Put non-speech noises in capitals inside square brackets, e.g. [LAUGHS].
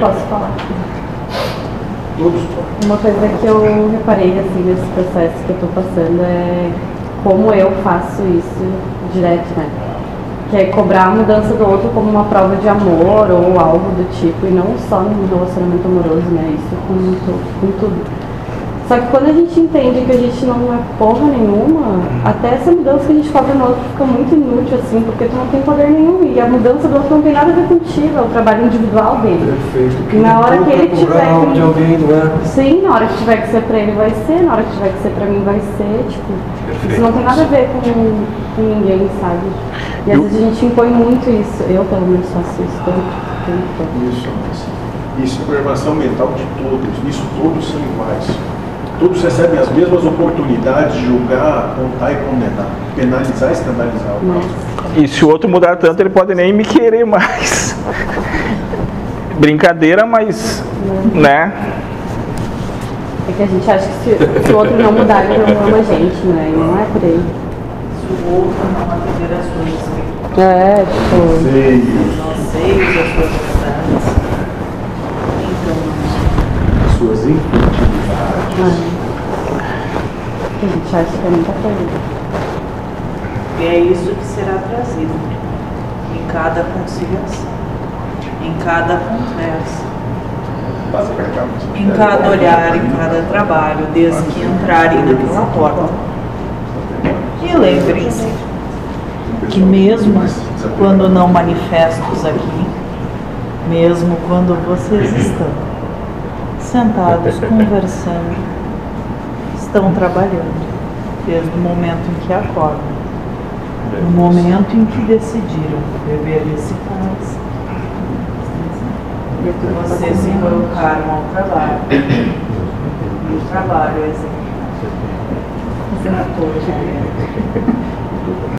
Posso falar? Todos Uma coisa que eu reparei assim nesse processo que eu tô passando é como eu faço isso direto, né? Que é cobrar a mudança do outro como uma prova de amor ou algo do tipo, e não só no relacionamento amoroso, né? Isso com, com tudo. Só que quando a gente entende que a gente não é porra nenhuma, até essa mudança que a gente cobra no outro fica muito inútil, assim, porque tu não tem poder nenhum. E a mudança do outro não tem nada a ver contigo, é o trabalho individual dele. Perfeito. Na hora que ele tiver que- de alguém, não é? Sim, na hora que tiver que ser pra ele vai ser, na hora que tiver que ser pra mim vai ser, tipo, isso não tem nada a ver com, com ninguém, sabe? E às Eu- vezes a gente impõe muito isso, eu pelo menos faço isso tanto tempo. Isso, isso é programação mental de todos, nisso todos são iguais. Todos recebem as mesmas oportunidades de julgar, apontar e condenar, penalizar e escandalizar o próximo. E se o outro mudar tanto, ele pode nem me querer mais. [LAUGHS] Brincadeira, mas, né? é que a gente acha que se, se o outro não mudar, ele não ama a gente, né? E não é por aí. Se o outro não atender as suas É, tipo, Seios, anseios, as suas suas infantilidades. a gente acha que é muita coisa. e é isso que será trazido em cada conciliação, em cada conversa, em cada olhar, em cada trabalho, desde que entrarem naquela porta. E lembrem-se que mesmo quando não manifestos aqui, mesmo quando vocês estão sentados [LAUGHS] conversando, estão trabalhando, desde o momento em que acordam, no momento em que decidiram beber esse cálice, vocês se colocaram ao trabalho. E o trabalho é executado. [LAUGHS]